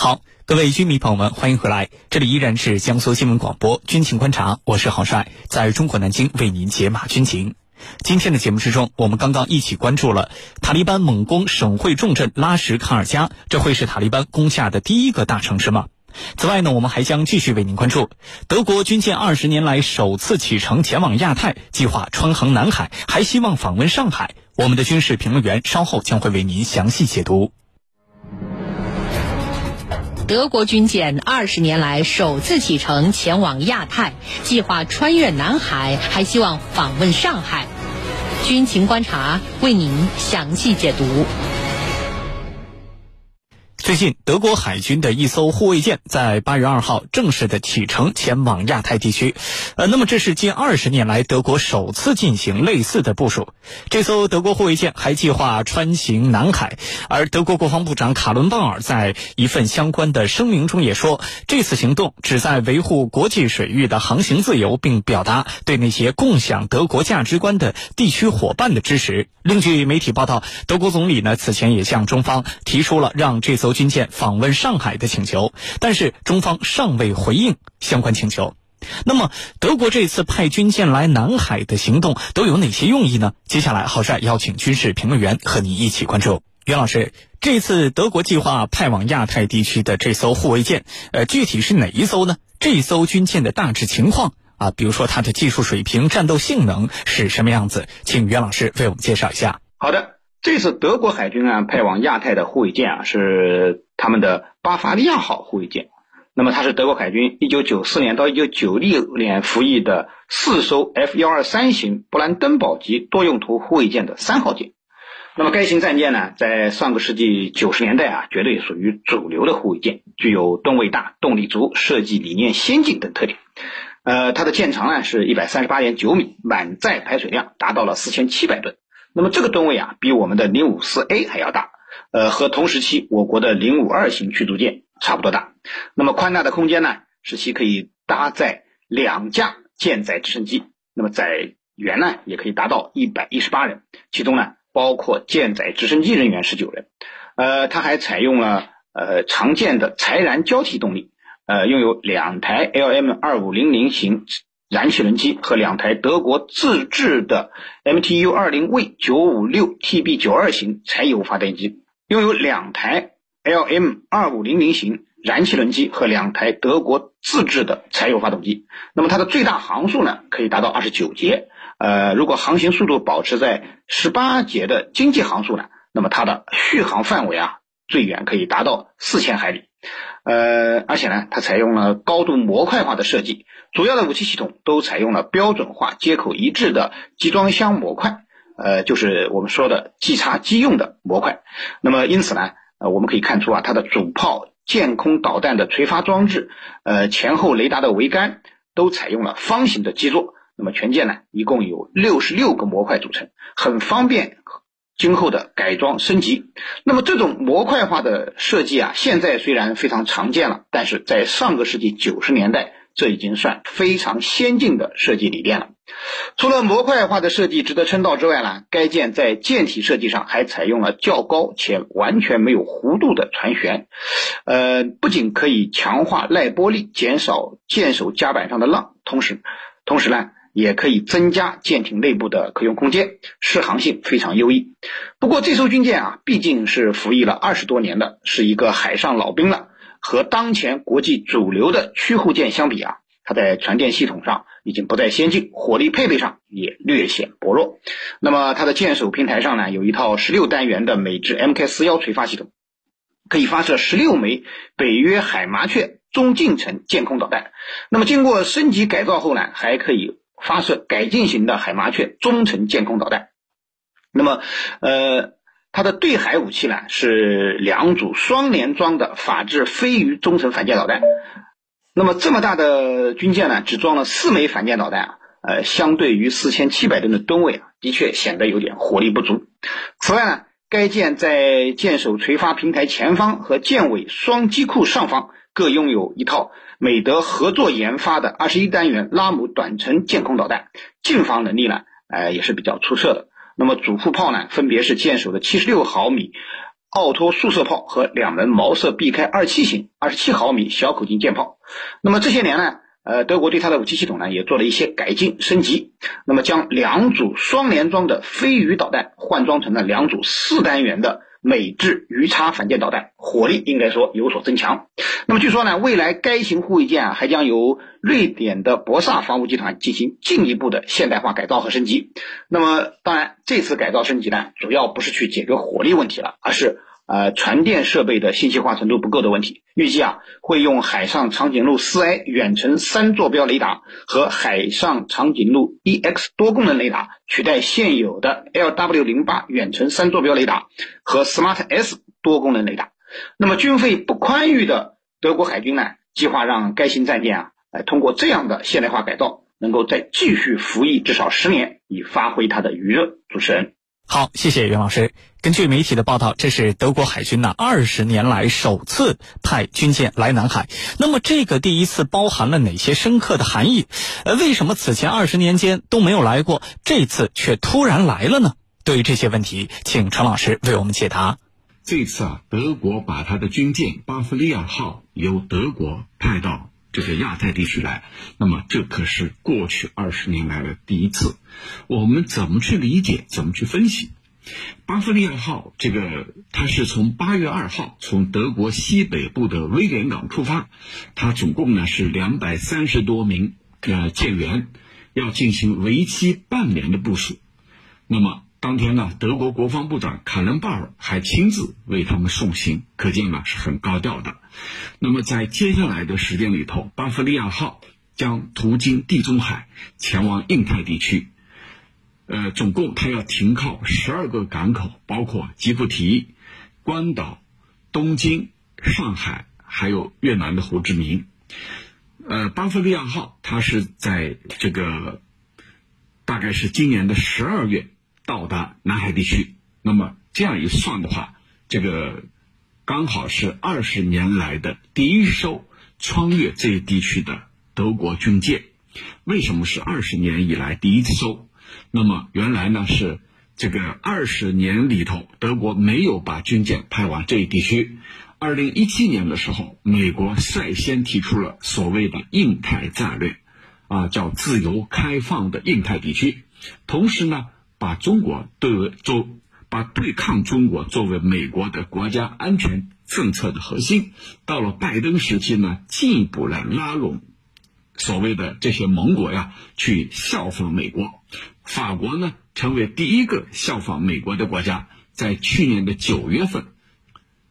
好，各位军迷朋友们，欢迎回来，这里依然是江苏新闻广播军情观察，我是郝帅，在中国南京为您解码军情。今天的节目之中，我们刚刚一起关注了塔利班猛攻省会重镇拉什卡尔加，这会是塔利班攻下的第一个大城市吗？此外呢，我们还将继续为您关注德国军舰二十年来首次启程前往亚太，计划穿横南海，还希望访问上海。我们的军事评论员稍后将会为您详细解读。德国军舰二十年来首次启程前往亚太，计划穿越南海，还希望访问上海。军情观察为您详细解读。最近，德国海军的一艘护卫舰在八月二号正式的启程前往亚太地区，呃，那么这是近二十年来德国首次进行类似的部署。这艘德国护卫舰还计划穿行南海，而德国国防部长卡伦鲍尔在一份相关的声明中也说，这次行动旨在维护国际水域的航行自由，并表达对那些共享德国价值观的地区伙伴的支持。另据媒体报道，德国总理呢此前也向中方提出了让这艘军舰访问上海的请求，但是中方尚未回应相关请求。那么，德国这次派军舰来南海的行动都有哪些用意呢？接下来，郝帅邀请军事评论员和你一起关注。袁老师，这次德国计划派往亚太地区的这艘护卫舰，呃，具体是哪一艘呢？这艘军舰的大致情况啊，比如说它的技术水平、战斗性能是什么样子？请袁老师为我们介绍一下。好的。这次德国海军啊派往亚太的护卫舰啊是他们的巴伐利亚号护卫舰，那么它是德国海军一九九四年到一九九六年服役的四艘 F 幺二三型布兰登堡级多用途护卫舰的三号舰。那么该型战舰呢，在上个世纪九十年代啊，绝对属于主流的护卫舰，具有吨位大、动力足、设计理念先进等特点。呃，它的舰长呢是一百三十八点九米，满载排水量达到了四千七百吨。那么这个吨位啊，比我们的零五四 A 还要大，呃，和同时期我国的零五二型驱逐舰差不多大。那么宽大的空间呢，使其可以搭载两架舰载直升机，那么载员呢也可以达到一百一十八人，其中呢包括舰载直升机人员十九人。呃，它还采用了呃常见的柴燃交替动力，呃，拥有两台 LM 二五零零型。燃气轮机和两台德国自制的 MTU 二零 V 九五六 TB 九二型柴油发电机，拥有两台 LM 二五零零型燃气轮机和两台德国自制的柴油发动机。那么它的最大航速呢，可以达到二十九节。呃，如果航行速度保持在十八节的经济航速呢，那么它的续航范围啊，最远可以达到四千海里。呃，而且呢，它采用了高度模块化的设计，主要的武器系统都采用了标准化、接口一致的集装箱模块，呃，就是我们说的即插即用的模块。那么，因此呢，呃，我们可以看出啊，它的主炮、舰空导弹的垂发装置，呃，前后雷达的桅杆都采用了方形的基座。那么，全舰呢，一共有六十六个模块组成，很方便。今后的改装升级，那么这种模块化的设计啊，现在虽然非常常见了，但是在上个世纪九十年代，这已经算非常先进的设计理念了。除了模块化的设计值得称道之外呢，该舰在舰体设计上还采用了较高且完全没有弧度的船舷，呃，不仅可以强化耐波力，减少舰首甲板上的浪，同时，同时呢。也可以增加舰艇内部的可用空间，适航性非常优异。不过这艘军舰啊，毕竟是服役了二十多年的，是一个海上老兵了。和当前国际主流的驱护舰相比啊，它在船电系统上已经不再先进，火力配备上也略显薄弱。那么它的舰首平台上呢，有一套十六单元的美制 Mk 四幺垂发系统，可以发射十六枚北约海麻雀中近程舰空导弹。那么经过升级改造后呢，还可以。发射改进型的海麻雀中程舰空导弹，那么，呃，它的对海武器呢是两组双联装的法制飞鱼中程反舰导弹。那么这么大的军舰呢，只装了四枚反舰导弹啊，呃，相对于四千七百吨的吨位啊，的确显得有点火力不足。此外呢，该舰在舰首垂发平台前方和舰尾双机库上方各拥有一套。美德合作研发的二十一单元拉姆短程舰空导弹，近防能力呢，呃也是比较出色的。那么主副炮呢，分别是舰首的七十六毫米奥托速射炮和两门毛瑟 BK 二七型二十七毫米小口径舰炮。那么这些年呢，呃，德国对它的武器系统呢也做了一些改进升级。那么将两组双联装的飞鱼导弹换装成了两组四单元的美制鱼叉反舰导弹，火力应该说有所增强。那么据说呢，未来该型护卫舰啊还将由瑞典的博萨防务集团进行进一步的现代化改造和升级。那么当然，这次改造升级呢，主要不是去解决火力问题了，而是。呃，传电设备的信息化程度不够的问题，预计啊会用海上长颈鹿四 A 远程三坐标雷达和海上长颈鹿 EX 多功能雷达取代现有的 LW 零八远程三坐标雷达和 Smart S 多功能雷达。那么军费不宽裕的德国海军呢，计划让该型战舰啊，来通过这样的现代化改造，能够再继续服役至少十年，以发挥它的余热。主持人。好，谢谢袁老师。根据媒体的报道，这是德国海军呢二十年来首次派军舰来南海。那么，这个第一次包含了哪些深刻的含义？呃，为什么此前二十年间都没有来过，这次却突然来了呢？对于这些问题，请陈老师为我们解答。这次啊，德国把他的军舰巴伐利亚号由德国派到。这个亚太地区来，那么这可是过去二十年来的第一次。我们怎么去理解？怎么去分析？巴伐利亚号这个，它是从八月二号从德国西北部的威廉港出发，它总共呢是两百三十多名呃舰员，要进行为期半年的部署。那么。当天呢，德国国防部长卡伦鲍尔还亲自为他们送行，可见呢是很高调的。那么在接下来的时间里头，巴伐利亚号将途经地中海，前往印太地区。呃，总共它要停靠十二个港口，包括吉布提、关岛、东京、上海，还有越南的胡志明。呃，巴伐利亚号它是在这个大概是今年的十二月。到达南海地区，那么这样一算的话，这个刚好是二十年来的第一艘穿越这一地区的德国军舰。为什么是二十年以来第一艘？那么原来呢是这个二十年里头，德国没有把军舰派往这一地区。二零一七年的时候，美国率先提出了所谓的印太战略，啊，叫自由开放的印太地区。同时呢。把中国对为做，把对抗中国作为美国的国家安全政策的核心。到了拜登时期呢，进一步来拉拢所谓的这些盟国呀，去效仿美国。法国呢，成为第一个效仿美国的国家。在去年的九月份，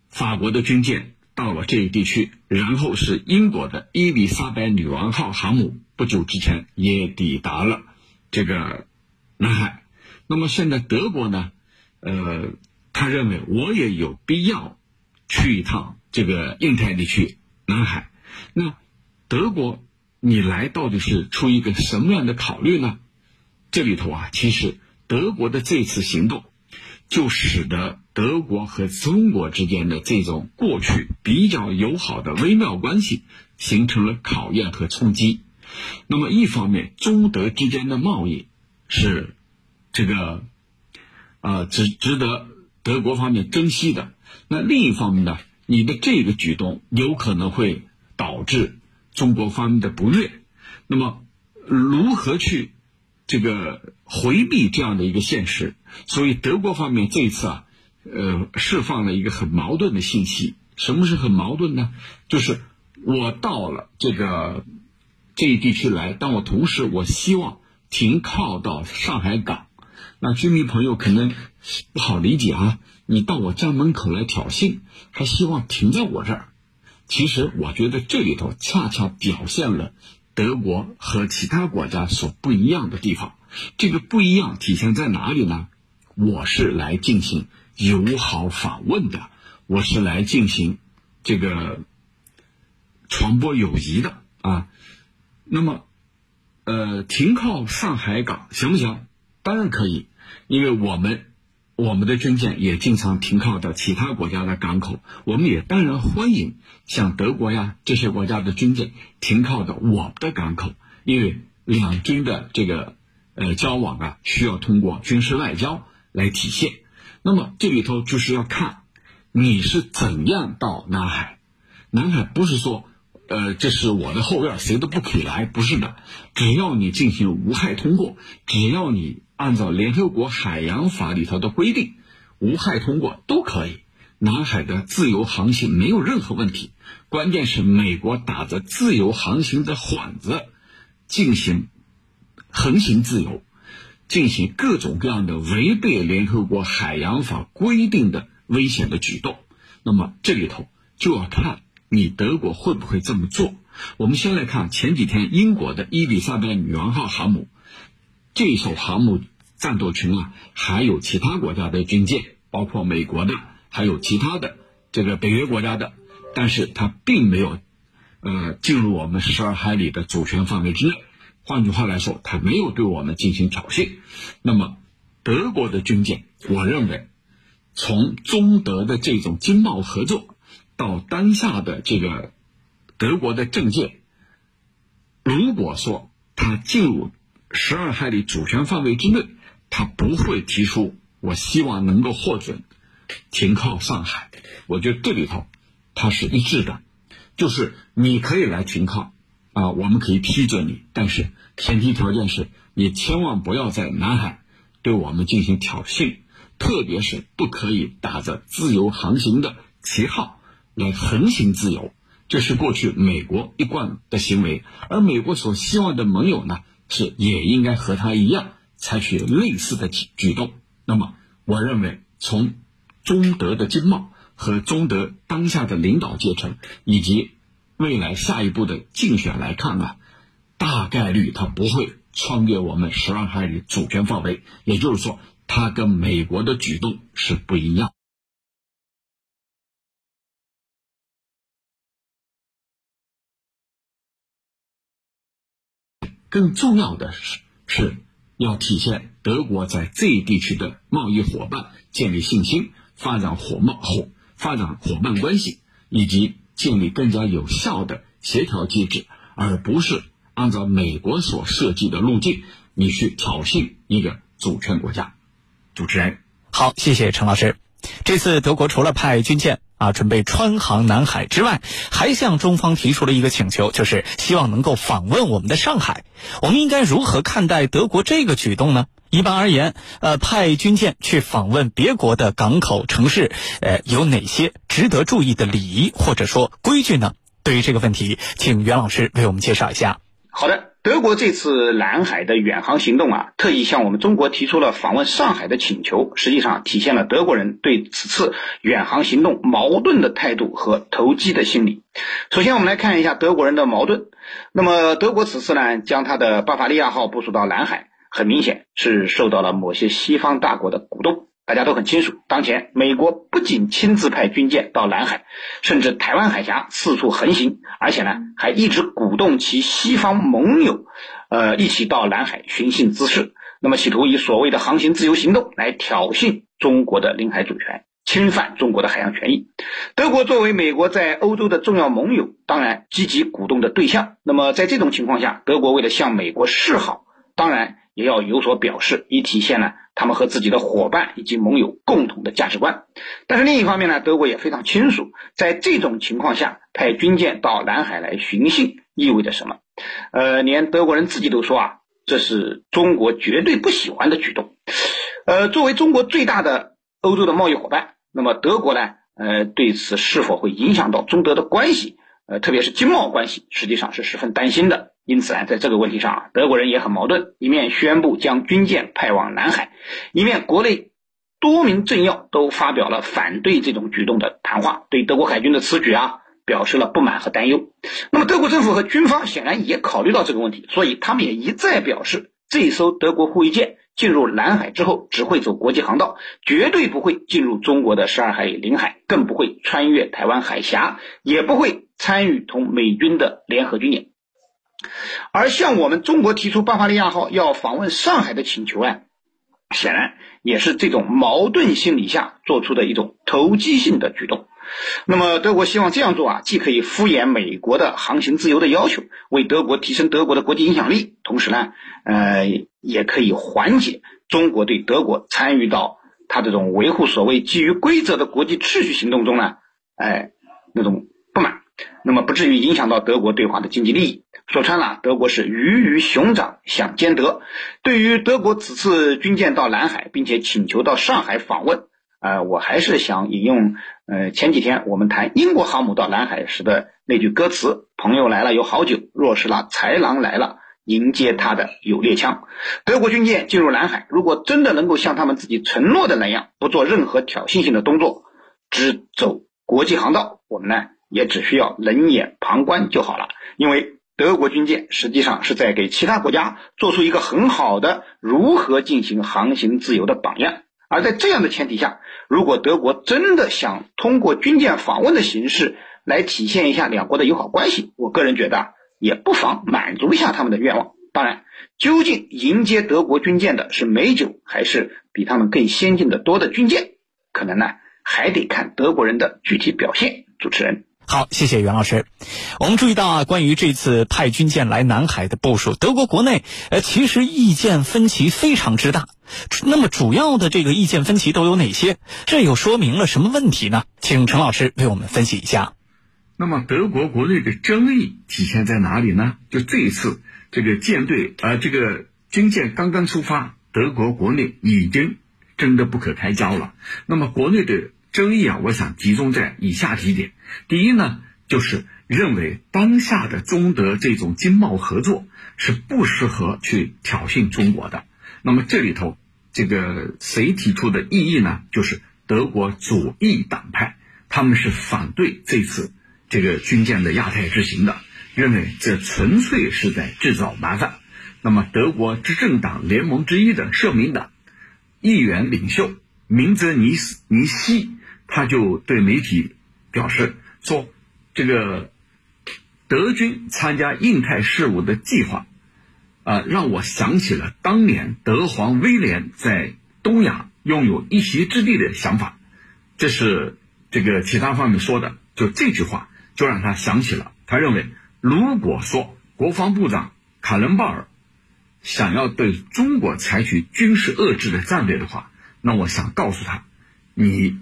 法国的军舰到了这一地区，然后是英国的伊丽莎白女王号航母，不久之前也抵达了这个南海。那么现在德国呢，呃，他认为我也有必要去一趟这个印太地区南海。那德国你来到底是出于一个什么样的考虑呢？这里头啊，其实德国的这次行动，就使得德国和中国之间的这种过去比较友好的微妙关系形成了考验和冲击。那么一方面，中德之间的贸易是。这个，啊，值值得德国方面珍惜的。那另一方面呢，你的这个举动有可能会导致中国方面的不悦。那么，如何去这个回避这样的一个现实？所以德国方面这一次啊，呃，释放了一个很矛盾的信息。什么是很矛盾呢？就是我到了这个这一地区来，但我同时我希望停靠到上海港。那居民朋友可能不好理解啊，你到我家门口来挑衅，还希望停在我这儿。其实我觉得这里头恰恰表现了德国和其他国家所不一样的地方。这个不一样体现在哪里呢？我是来进行友好访问的，我是来进行这个传播友谊的啊。那么，呃，停靠上海港行不行？当然可以，因为我们我们的军舰也经常停靠到其他国家的港口，我们也当然欢迎像德国呀这些国家的军舰停靠到我们的港口，因为两军的这个呃交往啊，需要通过军事外交来体现。那么这里头就是要看你是怎样到南海？南海不是说，呃，这是我的后院，谁都不可以来，不是的。只要你进行无害通过，只要你按照联合国海洋法里头的规定，无害通过都可以。南海的自由航行没有任何问题。关键是美国打着自由航行的幌子，进行横行自由，进行各种各样的违背联合国海洋法规定的危险的举动。那么这里头就要看你德国会不会这么做。我们先来看前几天英国的伊丽莎白女王号航母，这艘航母战斗群啊，还有其他国家的军舰，包括美国的，还有其他的这个北约国家的。但是它并没有，呃，进入我们十二海里的主权范围之内。换句话来说，它没有对我们进行挑衅。那么，德国的军舰，我认为，从中德的这种经贸合作，到当下的这个德国的政界，如果说它进入十二海里主权范围之内，它不会提出我希望能够获准停靠上海。我觉得这里头。它是一致的，就是你可以来停靠，啊，我们可以批准你，但是前提条件是你千万不要在南海对我们进行挑衅，特别是不可以打着自由航行的旗号来横行自由，这是过去美国一贯的行为，而美国所希望的盟友呢，是也应该和他一样采取类似的举举动。那么，我认为从中德的经贸。和中德当下的领导阶层以及未来下一步的竞选来看啊，大概率他不会穿越我们十二海里主权范围，也就是说，他跟美国的举动是不一样。更重要的是，是要体现德国在这一地区的贸易伙伴建立信心，发展火贸伙。发展伙伴关系，以及建立更加有效的协调机制，而不是按照美国所设计的路径，你去挑衅一个主权国家。主持人，好，谢谢陈老师。这次德国除了派军舰啊准备穿航南海之外，还向中方提出了一个请求，就是希望能够访问我们的上海。我们应该如何看待德国这个举动呢？一般而言，呃，派军舰去访问别国的港口城市，呃，有哪些值得注意的礼仪或者说规矩呢？对于这个问题，请袁老师为我们介绍一下。好的，德国这次南海的远航行动啊，特意向我们中国提出了访问上海的请求，实际上体现了德国人对此次远航行动矛盾的态度和投机的心理。首先，我们来看一下德国人的矛盾。那么，德国此次呢，将他的巴伐利亚号部署到南海。很明显是受到了某些西方大国的鼓动，大家都很清楚。当前美国不仅亲自派军舰到南海，甚至台湾海峡四处横行，而且呢还一直鼓动其西方盟友，呃一起到南海寻衅滋事。那么企图以所谓的航行自由行动来挑衅中国的领海主权，侵犯中国的海洋权益。德国作为美国在欧洲的重要盟友，当然积极鼓动的对象。那么在这种情况下，德国为了向美国示好，当然。也要有所表示，以体现呢他们和自己的伙伴以及盟友共同的价值观。但是另一方面呢，德国也非常清楚，在这种情况下派军舰到南海来寻衅意味着什么。呃，连德国人自己都说啊，这是中国绝对不喜欢的举动。呃，作为中国最大的欧洲的贸易伙伴，那么德国呢，呃，对此是否会影响到中德的关系，呃，特别是经贸关系，实际上是十分担心的。因此啊，在这个问题上啊，德国人也很矛盾，一面宣布将军舰派往南海，一面国内多名政要都发表了反对这种举动的谈话，对德国海军的此举啊表示了不满和担忧。那么，德国政府和军方显然也考虑到这个问题，所以他们也一再表示，这艘德国护卫舰进入南海之后，只会走国际航道，绝对不会进入中国的十二海里领海，更不会穿越台湾海峡，也不会参与同美军的联合军演。而向我们中国提出巴伐利亚号要访问上海的请求啊，显然也是这种矛盾心理下做出的一种投机性的举动。那么德国希望这样做啊，既可以敷衍美国的航行自由的要求，为德国提升德国的国际影响力，同时呢，呃，也可以缓解中国对德国参与到他这种维护所谓基于规则的国际秩序行动中呢，哎，那种，那么不至于影响到德国对华的经济利益。说穿了，德国是鱼与熊掌想兼得。对于德国此次军舰到南海，并且请求到上海访问，呃，我还是想引用，呃，前几天我们谈英国航母到南海时的那句歌词：“朋友来了有好酒，若是那豺狼来了，迎接他的有猎枪。”德国军舰进入南海，如果真的能够像他们自己承诺的那样，不做任何挑衅性的动作，只走国际航道，我们呢也只需要冷眼旁观就好了，因为。德国军舰实际上是在给其他国家做出一个很好的如何进行航行自由的榜样。而在这样的前提下，如果德国真的想通过军舰访问的形式来体现一下两国的友好关系，我个人觉得也不妨满足一下他们的愿望。当然，究竟迎接德国军舰的是美酒还是比他们更先进的多的军舰，可能呢还得看德国人的具体表现。主持人。好，谢谢袁老师。我们注意到啊，关于这次派军舰来南海的部署，德国国内呃其实意见分歧非常之大。那么主要的这个意见分歧都有哪些？这又说明了什么问题呢？请陈老师为我们分析一下。那么德国国内的争议体现在哪里呢？就这一次这个舰队呃这个军舰刚刚出发，德国国内已经争得不可开交了。那么国内的。争议啊，我想集中在以下几点。第一呢，就是认为当下的中德这种经贸合作是不适合去挑衅中国的。那么这里头，这个谁提出的异议呢？就是德国左翼党派，他们是反对这次这个军舰的亚太之行的，认为这纯粹是在制造麻烦。那么德国执政党联盟之一的社民党议员领袖明泽尼斯尼西。他就对媒体表示说：“这个德军参加印太事务的计划，啊，让我想起了当年德皇威廉在东亚拥有一席之地的想法。这是这个其他方面说的，就这句话就让他想起了。他认为，如果说国防部长卡伦鲍尔想要对中国采取军事遏制的战略的话，那我想告诉他，你。”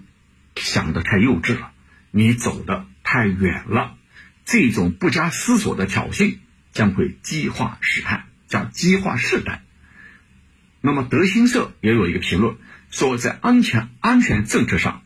想的太幼稚了，你走的太远了，这种不加思索的挑衅将会激化事态，叫激化事态。那么德新社也有一个评论说，在安全安全政策上，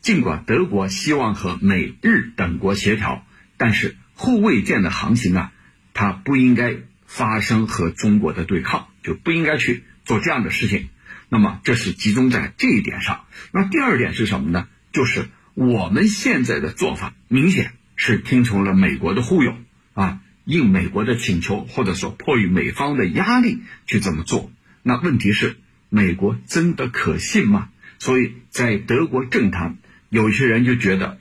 尽管德国希望和美日等国协调，但是护卫舰的航行啊，它不应该发生和中国的对抗，就不应该去做这样的事情。那么这是集中在这一点上。那第二点是什么呢？就是我们现在的做法，明显是听从了美国的忽悠啊，应美国的请求，或者说迫于美方的压力去这么做。那问题是，美国真的可信吗？所以在德国政坛，有些人就觉得，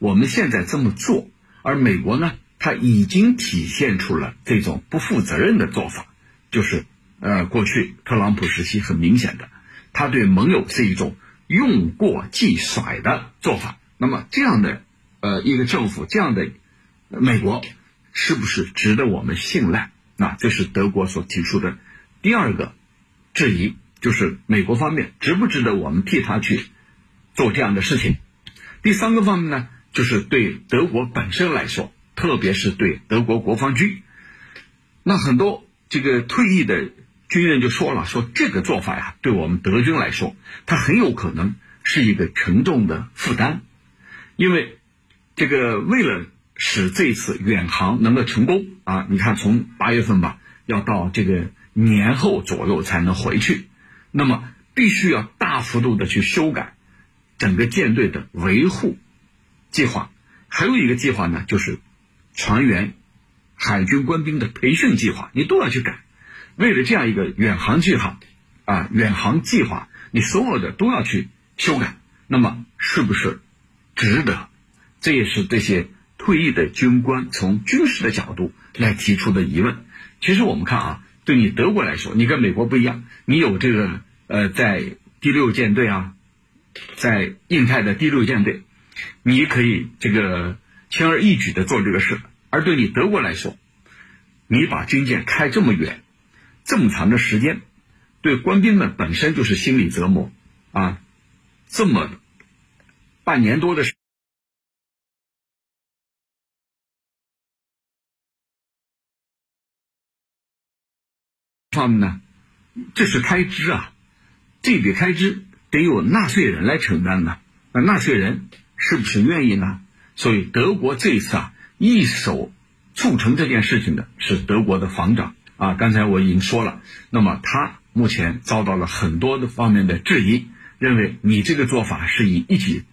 我们现在这么做，而美国呢，他已经体现出了这种不负责任的做法，就是呃，过去特朗普时期很明显的，他对盟友是一种。用过即甩的做法，那么这样的呃一个政府，这样的美国是不是值得我们信赖？那这是德国所提出的第二个质疑，就是美国方面值不值得我们替他去做这样的事情？第三个方面呢，就是对德国本身来说，特别是对德国国防军，那很多这个退役的。军人就说了：“说这个做法呀，对我们德军来说，它很有可能是一个沉重的负担，因为这个为了使这次远航能够成功啊，你看从八月份吧，要到这个年后左右才能回去，那么必须要大幅度的去修改整个舰队的维护计划，还有一个计划呢，就是船员、海军官兵的培训计划，你都要去改。”为了这样一个远航计划，啊，远航计划，你所有的都要去修改，那么是不是值得？这也是这些退役的军官从军事的角度来提出的疑问。其实我们看啊，对你德国来说，你跟美国不一样，你有这个呃，在第六舰队啊，在印太的第六舰队，你可以这个轻而易举的做这个事。而对你德国来说，你把军舰开这么远。这么长的时间，对官兵们本身就是心理折磨，啊，这么半年多的时方面呢，这是开支啊，这笔开支得由纳税人来承担呢。那纳税人是不是愿意呢？所以德国这一次啊，一手促成这件事情的是德国的防长啊。刚才我已经说了，那么他目前遭到了很多的方面的质疑，认为你这个做法是以一己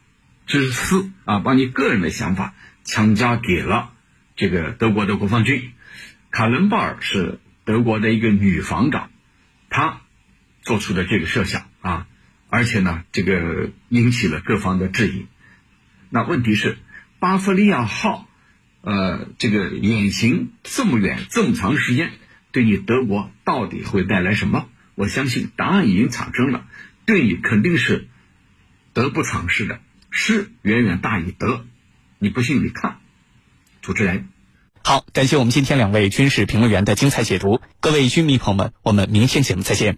之私啊，把你个人的想法强加给了这个德国的国防军。卡伦鲍尔是德国的一个女防长，她做出的这个设想啊，而且呢，这个引起了各方的质疑。那问题是，巴伐利亚号，呃，这个远行这么远这么长时间，对你德国到底会带来什么？我相信答案已经产生了，对你肯定是得不偿失的，失远远大于得。你不信你看，主持人。好，感谢我们今天两位军事评论员的精彩解读。各位军迷朋友们，我们明天节目再见。